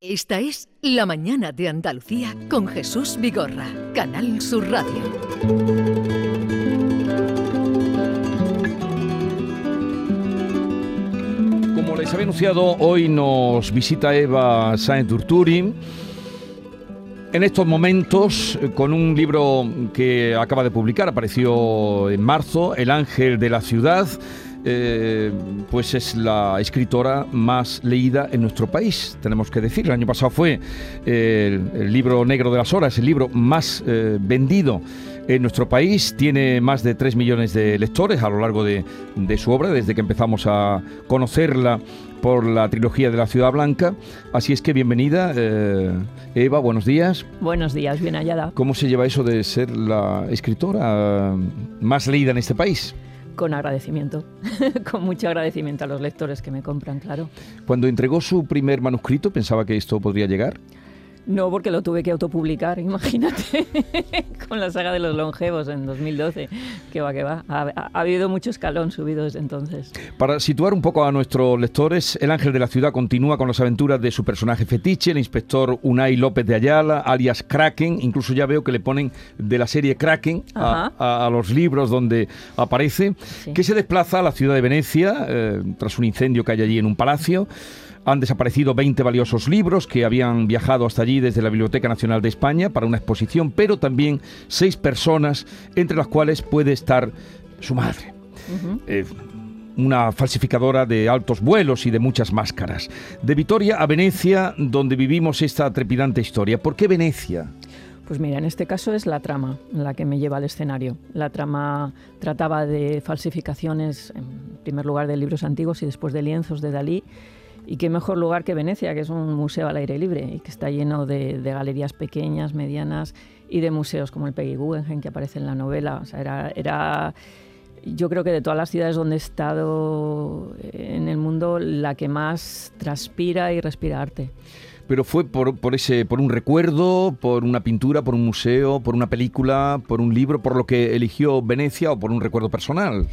Esta es La Mañana de Andalucía con Jesús Vigorra, Canal Sur Radio. Como les había anunciado, hoy nos visita Eva Sáenz Durturi. En estos momentos, con un libro que acaba de publicar, apareció en marzo, El Ángel de la Ciudad eh, pues es la escritora más leída en nuestro país, tenemos que decir. El año pasado fue eh, el, libro Negro de las Horas, el libro más eh, vendido en nuestro país. Tiene más de 3 millones de lectores a lo largo de, su obra, desde que empezamos a conocerla por la trilogía de la Ciudad Blanca. Así es que bienvenida, Eva, buenos días. Buenos días, bien hallada. ¿Cómo se lleva eso de ser la escritora más leída en este país? Con agradecimiento, con mucho agradecimiento a los lectores que me compran, claro. Cuando entregó su primer manuscrito, ¿pensaba que esto podría llegar? No, porque lo tuve que autopublicar, imagínate, con la saga de los longevos en 2012. Que va, que va. Ha, habido mucho escalón subido desde entonces. Para situar un poco a nuestros lectores, El Ángel de la Ciudad continúa con las aventuras de su personaje fetiche, el inspector Unai López de Ayala, alias Kraken. Incluso ya veo que le ponen de la serie Kraken a, los libros donde aparece, que se desplaza a la ciudad de Venecia eh, tras un incendio que hay allí en un palacio. Han desaparecido 20 valiosos libros que habían viajado hasta allí desde la Biblioteca Nacional de España para una exposición, pero también seis personas, entre las cuales puede estar su madre. Eh, una falsificadora de altos vuelos y de muchas máscaras. De Vitoria a Venecia, donde vivimos esta trepidante historia. ¿Por qué Venecia? Pues mira, en este caso es la trama la que me lleva al escenario. La trama trataba de falsificaciones, en primer lugar de libros antiguos y después de lienzos de Dalí y qué mejor lugar que Venecia, que es un museo al aire libre y que está lleno de, galerías pequeñas, medianas y de museos como el Peggy Guggenheim que aparece en la novela. O sea, era, era, yo creo que de todas las ciudades donde he estado en el mundo, la que más transpira y respira arte. Pero fue por, por, ese, por un recuerdo, por una pintura, por un museo, por una película, por un libro, por lo que eligió Venecia o por un recuerdo personal.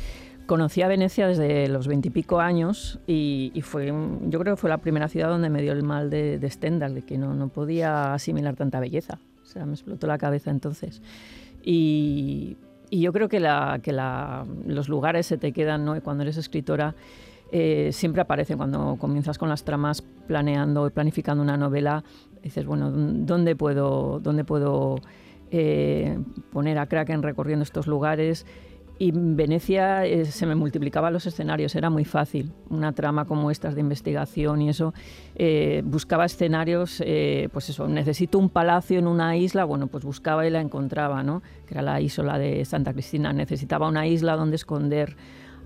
Conocí a Venecia desde los veintipico años y, fue, yo creo que fue la primera ciudad donde me dio el mal de, de Stendhal, de que no, no podía asimilar tanta belleza. O sea, me explotó la cabeza entonces. Y, y yo creo que, la, que la, los lugares se te quedan, ¿no? Y cuando eres escritora eh, siempre aparecen. Cuando comienzas con las tramas planeando y planificando una novela, dices, bueno, ¿dónde puedo, dónde puedo eh, poner a Kraken recorriendo estos lugares? Y en Venecia eh, se me multiplicaban los escenarios, era muy fácil. Una trama como estas de investigación y eso, eh, buscaba escenarios, eh, pues eso, necesito un palacio en una isla, bueno, pues buscaba y la encontraba, ¿no? Que era la isla de Santa Cristina. Necesitaba una isla donde esconder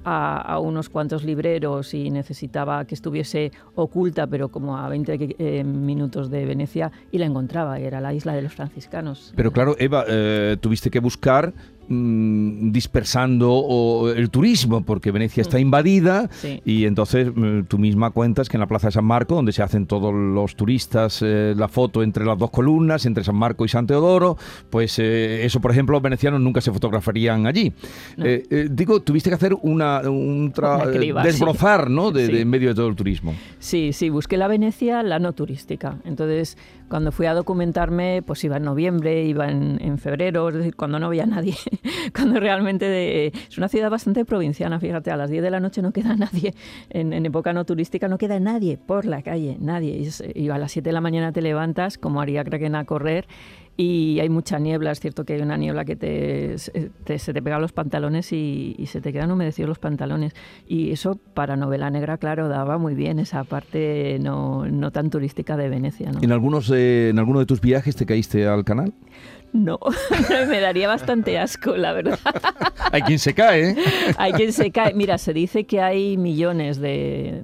a, unos cuantos libreros y necesitaba que estuviese oculta, pero como a 20 eh, minutos de Venecia, y la encontraba, era la isla de los franciscanos. Pero claro, Eva, eh, tuviste que buscar mm, dispersando el turismo, porque Venecia está mm. invadida y entonces mm, tú misma cuentas que en la Plaza de San Marco, donde se hacen todos los turistas, eh, la foto entre las dos columnas, entre San Marco y San Teodoro, pues eso, por ejemplo, los venecianos nunca se fotografarían allí. digo, tuviste que hacer una un desbrozar, ¿no? De, en medio de todo el turismo. Sí, sí, busqué la Venecia, la no turística. Entonces, cuando fui a documentarme, pues iba en noviembre, iba en, febrero, es decir, cuando no había nadie, cuando realmente es una ciudad bastante provinciana, fíjate, a las 10 de la noche no queda nadie, en, época no turística no queda nadie por la calle, nadie. Y, a las 7 de la mañana te levantas, como haría Kraken a correr, y hay mucha niebla, es cierto que hay una niebla que te, se te pega los pantalones y, se te quedan humedecidos los pantalones. Y eso para novela negra, claro, daba muy bien esa parte no, no tan turística de Venecia. ¿En, algunos, ¿En alguno de tus viajes te caíste al canal? No, me daría bastante asco, la verdad. hay quien se cae. ¿eh? hay quien se cae. Mira, se dice que hay millones de,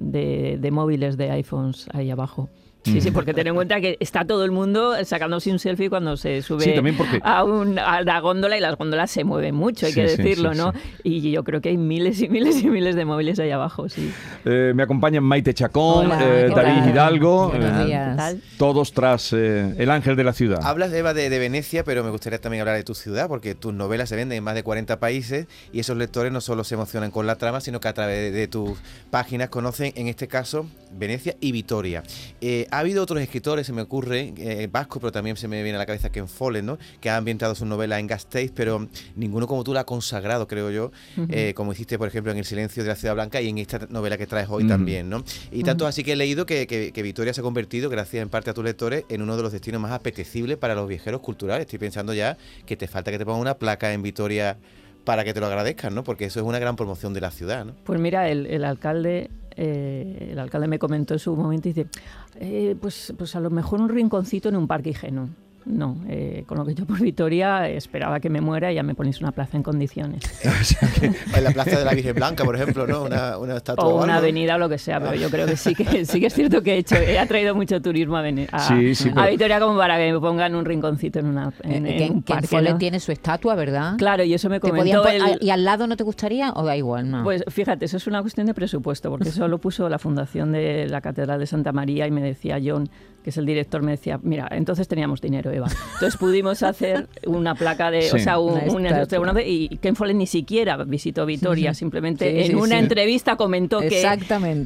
de móviles de iPhones ahí abajo. Sí, sí, porque ten en cuenta que está todo el mundo sacándose un selfie cuando se sube a, a, la góndola y las góndolas se mueven mucho, hay que decirlo, ¿no? Y yo creo que hay miles y miles y miles de móviles ahí abajo, sí. Eh, me acompañan Maite Chacón, eh, David Hidalgo, eh, todos tras El Ángel de la Ciudad. Hablas, Eva, de, de, Venecia, pero me gustaría también hablar de tu ciudad, porque tus novelas se venden en más de 40 países y esos lectores no solo se emocionan con la trama, sino que a través de, tus páginas conocen, en este caso, Venecia y Vitoria ha habido otros escritores, se me ocurre, eh, vasco, pero también se me viene a la cabeza Ken Follett, ¿no? Que ha ambientado su novela en Gasteiz, pero ninguno como tú la ha consagrado, creo yo, eh, como hiciste, por ejemplo, en El silencio de la ciudad blanca y en esta novela que traes hoy también, ¿no? Y tanto así que he leído que, que, Victoria se ha convertido, gracias en parte a tus lectores, en uno de los destinos más apetecibles para los viajeros culturales. Estoy pensando ya que te falta que te pongan una placa en Vitoria para que te lo agradezcan, ¿no? Porque eso es una gran promoción de la ciudad, ¿no? Pues mira, el, alcalde eh, el alcalde me comentó en su momento y dice, eh, pues, pues a lo mejor un rinconcito en un parque higieno. No, eh, con lo que yo por Vitoria esperaba que me muera y ya me ponéis una plaza en condiciones. en la plaza de la Virgen Blanca, por ejemplo, ¿no? Una, una estatua. O, una avenida o lo que sea, pero yo creo que sí que sí que es cierto que he hecho, he atraído mucho turismo a, a, Vitoria como para que me pongan un rinconcito en una en, eh, un parque. tiene su estatua, ¿verdad? Claro, y eso me comentó. ¿Y al lado no te gustaría o da igual? No? Pues fíjate, eso es una cuestión de presupuesto, porque eso lo puso la fundación de la Catedral de Santa María y me decía John que es el director, me decía, mira, entonces teníamos dinero, Eva. Entonces pudimos hacer una placa de, o sea, un, y Ken Follett ni siquiera visitó Vitoria, simplemente en una entrevista comentó que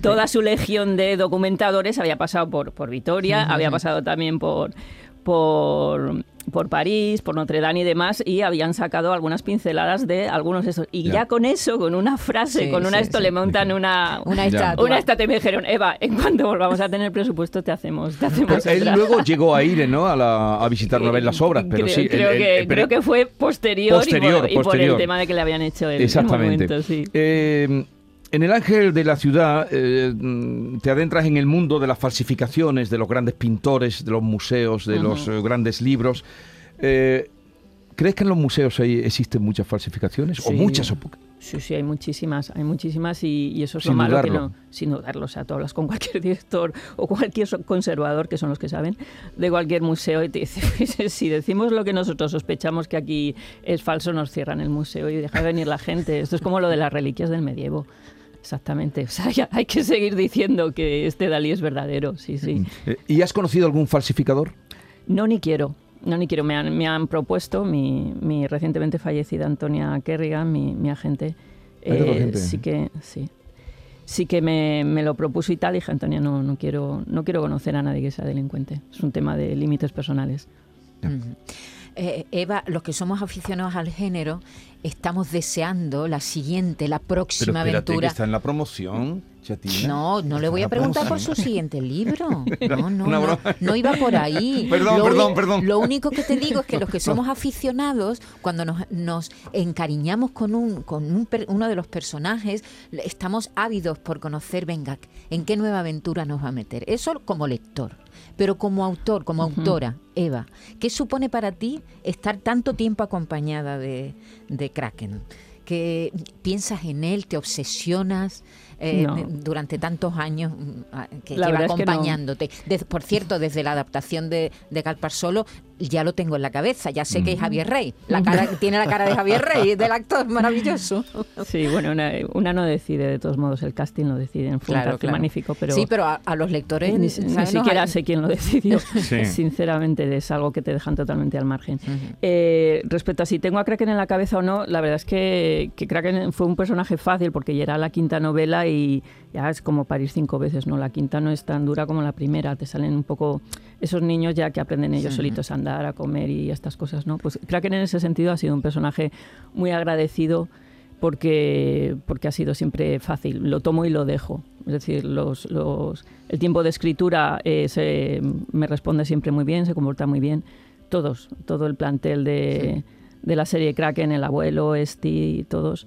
toda su legión de documentadores había pasado por, por Vitoria, había pasado también por por por París, por Notre Dame y demás, y habían sacado algunas pinceladas de algunos de esos. Y ya, con eso, con una frase, con una esto, le montan una, una estatua. Una estatua. Y me dijeron, Eva, en cuanto volvamos a tener presupuesto, te hacemos. Te hacemos él luego llegó a ir ¿no? a, a visitar una vez las obras, pero creo, sí. Creo, que, creo que fue posterior, y, por, el tema de que le habían hecho el, Exactamente. momento, sí. Eh, en el Ángel de la Ciudad eh, te adentras en el mundo de las falsificaciones, de los grandes pintores, de los museos, de los eh, grandes libros. Eh, ¿Crees que en los museos existen muchas falsificaciones o muchas o pocas? Sí, sí, hay muchísimas, hay muchísimas y, eso es lo malo que no, sin dudarlo, o sea, tú hablas con cualquier director o cualquier conservador, que son los que saben, de cualquier museo y te dice, pues, si decimos lo que nosotros sospechamos que aquí es falso, nos cierran el museo y deja venir la gente. Esto es como lo de las reliquias del medievo. Exactamente. O sea, hay que seguir diciendo que este Dalí es verdadero, sí, sí. Eh, ¿Y has conocido algún falsificador? No, ni quiero. No, ni quiero. Me han, me han propuesto, mi, mi, recientemente fallecida Antonia Kerrigan, mi, mi agente, eh, sí que, sí. Sí que me, me, lo propuso y tal, y dije, Antonia, no, no, quiero, no quiero conocer a nadie que sea delincuente. Es un tema de límites personales. Eh, Eva, los que somos aficionados al género, estamos deseando la siguiente, la próxima Pero aventura. Que está en la promoción, Chatina. No, no le voy a preguntar por su siguiente libro. No, no, no, no, iba por ahí. perdón, perdón, perdón. Lo único que te digo es que los que somos aficionados, cuando nos, nos encariñamos con, un, con un, uno de los personajes, estamos ávidos por conocer, venga, en qué nueva aventura nos va a meter. Eso como lector. Pero como autor, como autora, Eva, ¿qué supone para ti estar tanto tiempo acompañada de, de Kraken? ¿Que piensas en él, te obsesionas? Eh, durante tantos años mm, que lleva acompañándote. por cierto, desde la adaptación de, de Calpar Solo, ya lo tengo en la cabeza, ya sé que es Javier Rey. La cara, tiene la cara de Javier Rey, del actor maravilloso. Sí, bueno, una, no decide, de todos modos, el casting lo decide fue claro, un magnífico, pero... Sí, pero a, los lectores... Ni, siquiera sé quién lo decidió, sinceramente, es algo que te dejan totalmente al margen. Eh, respecto a si tengo a Kraken en la cabeza o no, la verdad es que, que Kraken fue un personaje fácil porque ya era la quinta novela y ya es como París cinco veces, ¿no? La quinta no es tan dura como la primera, te salen un poco esos niños ya que aprenden ellos solitos a andar, a comer y estas cosas, ¿no? Pues Kraken en ese sentido ha sido un personaje muy agradecido porque, porque ha sido siempre fácil, lo tomo y lo dejo. Es decir, los, los, el tiempo de escritura eh, se, me responde siempre muy bien, se comporta muy bien. Todos, todo el plantel de, de la serie Kraken, el abuelo, Esti, todos.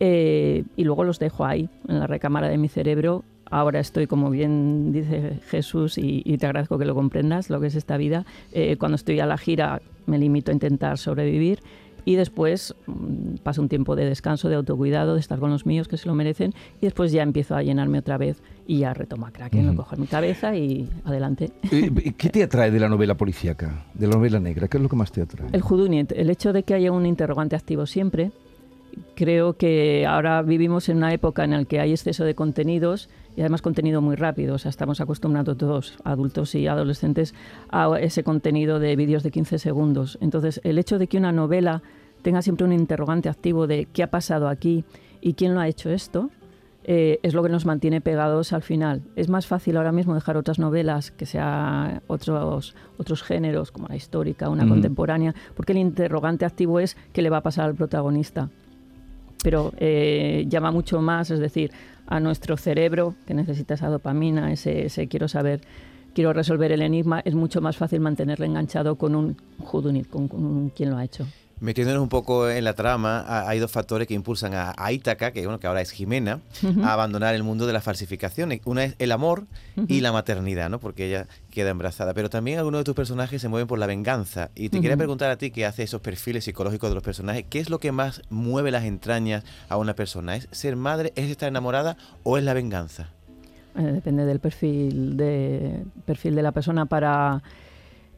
Eh, y luego los dejo ahí, en la recámara de mi cerebro. Ahora estoy, como bien dice Jesús, y, te agradezco que lo comprendas, lo que es esta vida. Eh, cuando estoy a la gira me limito a intentar sobrevivir y después mm, paso un tiempo de descanso, de autocuidado, de estar con los míos que se lo merecen y después ya empiezo a llenarme otra vez y ya retomo a Kraken, lo cojo en mi cabeza y adelante. ¿Qué te atrae de la novela policíaca, de la novela negra? ¿Qué es lo que más te atrae? El Juduniet, el hecho de que haya un interrogante activo siempre, creo que ahora vivimos en una época en la que hay exceso de contenidos y además contenido muy rápido. O sea, estamos acostumbrados todos, adultos y adolescentes, a ese contenido de vídeos de 15 segundos. Entonces, el hecho de que una novela tenga siempre un interrogante activo de qué ha pasado aquí y quién lo ha hecho esto, eh, es lo que nos mantiene pegados al final. Es más fácil ahora mismo dejar otras novelas, que sea otros, otros géneros, como la histórica, una contemporánea, porque el interrogante activo es qué le va a pasar al protagonista. Pero eh, llama mucho más, es decir, a nuestro cerebro, que necesita esa dopamina, ese, quiero saber quiero resolver el enigma, es mucho más fácil mantenerle enganchado con un Judunit, con, con quien lo ha hecho. Metiéndonos un poco en la trama, hay dos factores que impulsan a, Ítaca, que, bueno, que ahora es Jimena, a abandonar el mundo de la falsificación. Una es el amor y la maternidad, ¿no? porque ella queda embarazada. Pero también algunos de tus personajes se mueven por la venganza. Y te quería preguntar a ti, que hace esos perfiles psicológicos de los personajes, ¿qué es lo que más mueve las entrañas a una persona? ¿Es ser madre, es estar enamorada o es la venganza? Eh, depende del perfil de, perfil de la persona para...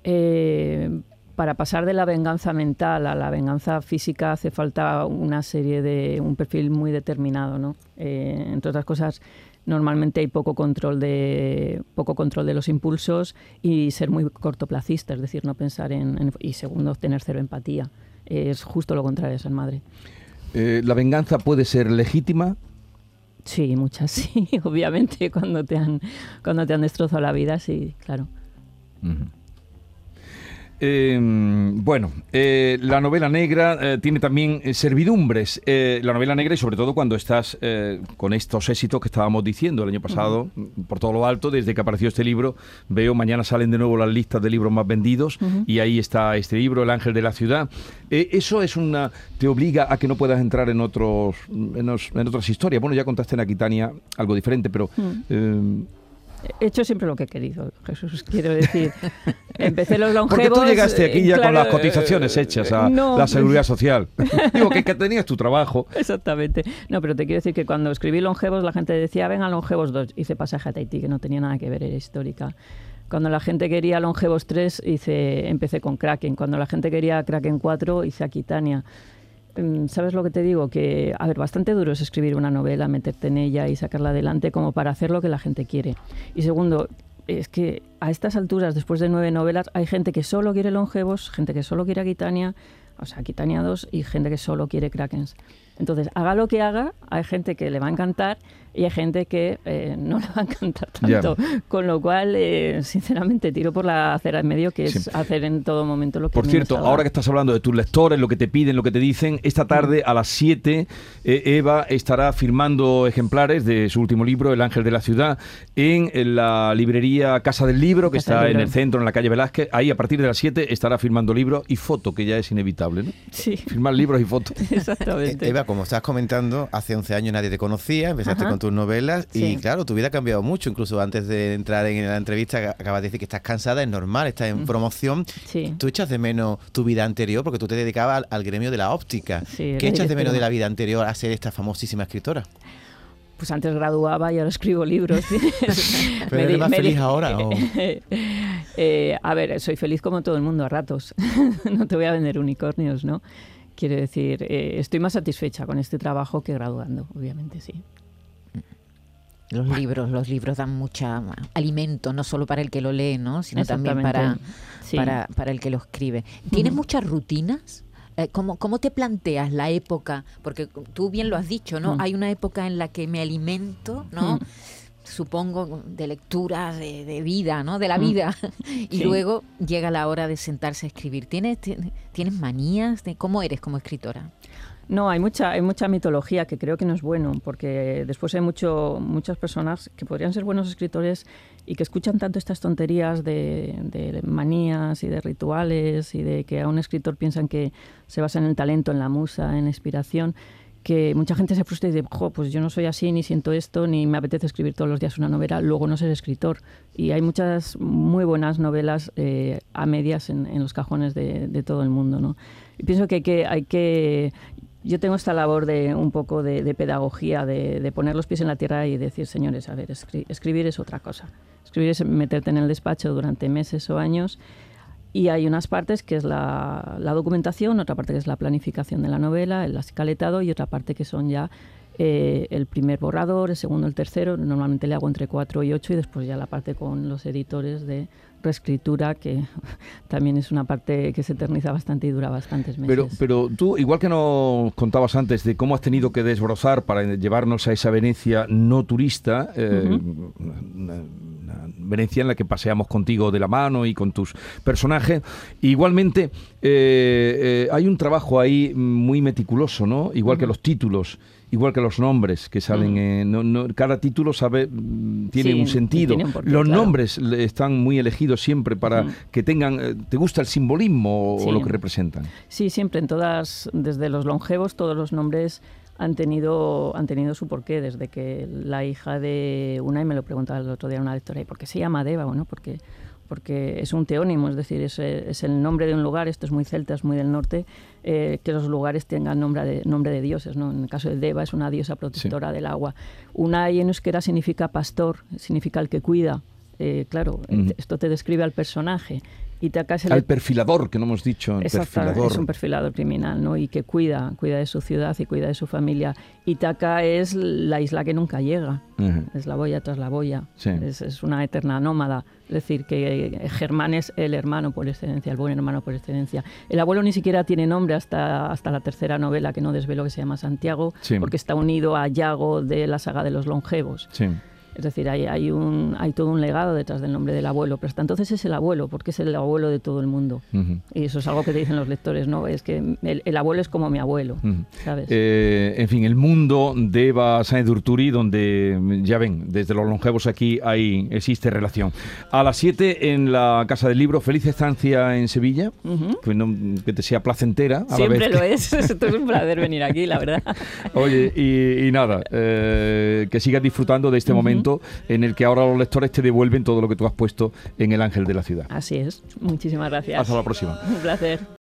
Eh, para pasar de la venganza mental a la venganza física hace falta una serie de un perfil muy determinado, ¿no? Eh, entre otras cosas, normalmente hay poco control de poco control de los impulsos y ser muy cortoplacista, es decir, no pensar en, y segundo tener cero empatía. Es justo lo contrario de ser madre. ¿La venganza puede ser legítima? Sí, muchas sí, obviamente, cuando te han, cuando te han destrozado la vida, sí, claro. Em, bueno, eh, la novela negra eh, tiene también eh, servidumbres. la novela negra y sobre todo cuando estás con estos éxitos que estábamos diciendo el año pasado, por todo lo alto, desde que apareció este libro, veo mañana salen de nuevo las listas de libros más vendidos y ahí está este libro, El Ángel de la Ciudad. eso es una te obliga a que no puedas entrar en otros en, otras historias. Bueno, ya contaste en Aquitania algo diferente, pero em, he hecho siempre lo que he querido, Jesús, quiero decir. Empecé los longevos... Porque tú llegaste aquí ya con las cotizaciones hechas a la Seguridad Social. Digo, que, tenías tu trabajo. Exactamente. No, pero te quiero decir que cuando escribí longevos la gente decía, venga, longevos 2. Hice pasaje a Tahití, que no tenía nada que ver, era histórica. Cuando la gente quería Longevos 3, hice, empecé con Kraken. Cuando la gente quería Kraken 4, hice Aquitania. Mm, ¿Sabes lo que te digo? Que, a ver, bastante duro es escribir una novela, meterte en ella y sacarla adelante como para hacer lo que la gente quiere. Y segundo, es que a estas alturas, después de nueve novelas, hay gente que solo quiere longevos, gente que solo quiere Aquitania, o sea, Aquitania 2, y gente que solo quiere Krakens. Entonces, haga lo que haga, hay gente que le va a encantar y hay gente que eh, no le va a encantar tanto. Con lo cual, eh, sinceramente, tiro por la acera en medio, que es hacer en todo momento lo que Por cierto, ahora que estás hablando de tus lectores, lo que te piden, lo que te dicen, esta tarde a las 7 eh, Eva estará firmando ejemplares de su último libro, El Ángel de la Ciudad, en, la librería Casa del Libro, que está en el centro, en la calle Velázquez. Ahí, a partir de las 7, estará firmando libros y foto, que ya es inevitable, ¿no? Sí. Firmar libros y fotos. Exactamente. Eva, como estás comentando, hace 11 años nadie te conocía, empezaste con tus novelas y claro, tu vida ha cambiado mucho. Incluso antes de entrar en la entrevista acabas de decir que estás cansada, es normal, estás en promoción. ¿Tú echas de menos tu vida anterior? Porque tú te dedicabas al, gremio de la óptica. ¿Qué echas de menos de la vida anterior a ser esta famosísima escritora? Pues antes graduaba y ahora escribo libros. ¿Pero eres más feliz ahora? Eh, a ver, soy feliz como todo el mundo a ratos. no te voy a vender unicornios, ¿no? Quiero decir, eh, estoy más satisfecha con este trabajo que graduando, obviamente, sí. Los libros, los libros dan mucha alimento, no solo para el que lo lee, ¿no? sino también para, para, para, el que lo escribe. ¿Tienes muchas rutinas? Eh, ¿Cómo, ¿Cómo, te planteas la época? Porque tú bien lo has dicho, ¿no? Hay una época en la que me alimento, ¿no? Supongo, de lectura, de, vida, ¿no? De la mm. vida. y luego llega la hora de sentarse a escribir. ¿Tienes, ¿Tienes manías? De, ¿Cómo eres como escritora? No, hay mucha, hay mucha mitología que creo que no es bueno, porque después hay mucho, muchas personas que podrían ser buenos escritores y que escuchan tanto estas tonterías de, de, manías y de rituales y de que a un escritor piensan que se basa en el talento, en la musa, en la inspiración, que mucha gente se frustra y dice, pues yo no soy así, ni siento esto, ni me apetece escribir todos los días una novela, luego no ser escritor. Y hay muchas muy buenas novelas eh, a medias en, los cajones de, todo el mundo. ¿no? Y pienso que hay que, hay que yo tengo esta labor de un poco de, pedagogía, de, poner los pies en la tierra y decir, señores, a ver, escribir es otra cosa. Escribir es meterte en el despacho durante meses o años y hay unas partes que es la, documentación, otra parte que es la planificación de la novela, el escaletado y otra parte que son ya eh, el primer borrador, el segundo, el tercero. Normalmente le hago entre cuatro y ocho y después ya la parte con los editores de reescritura, que también es una parte que se eterniza bastante y dura bastantes meses. Pero, pero tú, igual que nos contabas antes de cómo has tenido que desbrozar para llevarnos a esa Venecia no turista, eh, Venecia en la que paseamos contigo de la mano y con tus personajes, igualmente eh, eh, hay un trabajo ahí muy meticuloso, ¿no? Igual que los títulos igual que los nombres que salen. Mm. cada título sabe mm, tiene un sentido. los nombres están muy elegidos siempre para mm. que tengan. Eh, ¿Te gusta el simbolismo o lo que representan? Sí, siempre en todas, desde los longevos, todos los nombres han tenido, han tenido su porqué, desde que la hija de Unai me lo preguntaba el otro día una lectora, ¿y por qué se llama Deva? Bueno, porque porque es un teónimo, es decir, es, es, el nombre de un lugar, esto es muy celta, es muy del norte, eh, que los lugares tengan nombre de, nombre de dioses. ¿no? En el caso de Deva es una diosa protectora del agua. Una en euskera significa pastor, significa el que cuida. Eh, claro, esto te describe al personaje. Itaca es el... perfilador, que no hemos dicho. Exacto, es un perfilador criminal, ¿no? Y que cuida, cuida de su ciudad y cuida de su familia. Itaca es la isla que nunca llega. Es la boya tras la boya. Es, una eterna nómada. Es decir, que Germán es el hermano por excelencia, el buen hermano por excelencia. El abuelo ni siquiera tiene nombre hasta, hasta la tercera novela que no desvelo, que se llama Santiago, porque está unido a Yago de la saga de los longevos. Sí. Es decir, hay, hay, un, hay todo un legado detrás del nombre del abuelo, pero hasta entonces es el abuelo, porque es el abuelo de todo el mundo. Y eso es algo que te dicen los lectores, ¿no? Es que el, abuelo es como mi abuelo, ¿sabes? Eh, en fin, el mundo de Eva Sáenz Urturi, donde, ya ven, desde los longevos aquí hay, existe relación. A las 7 en la Casa del Libro, feliz estancia en Sevilla, que, te sea placentera. A Siempre lo es, es un placer venir aquí, la verdad. Oye, y, nada, eh, que sigas disfrutando de este momento en el que ahora los lectores te devuelven todo lo que tú has puesto en El Ángel de la Ciudad. Así es. Muchísimas gracias. Hasta la próxima. Un placer.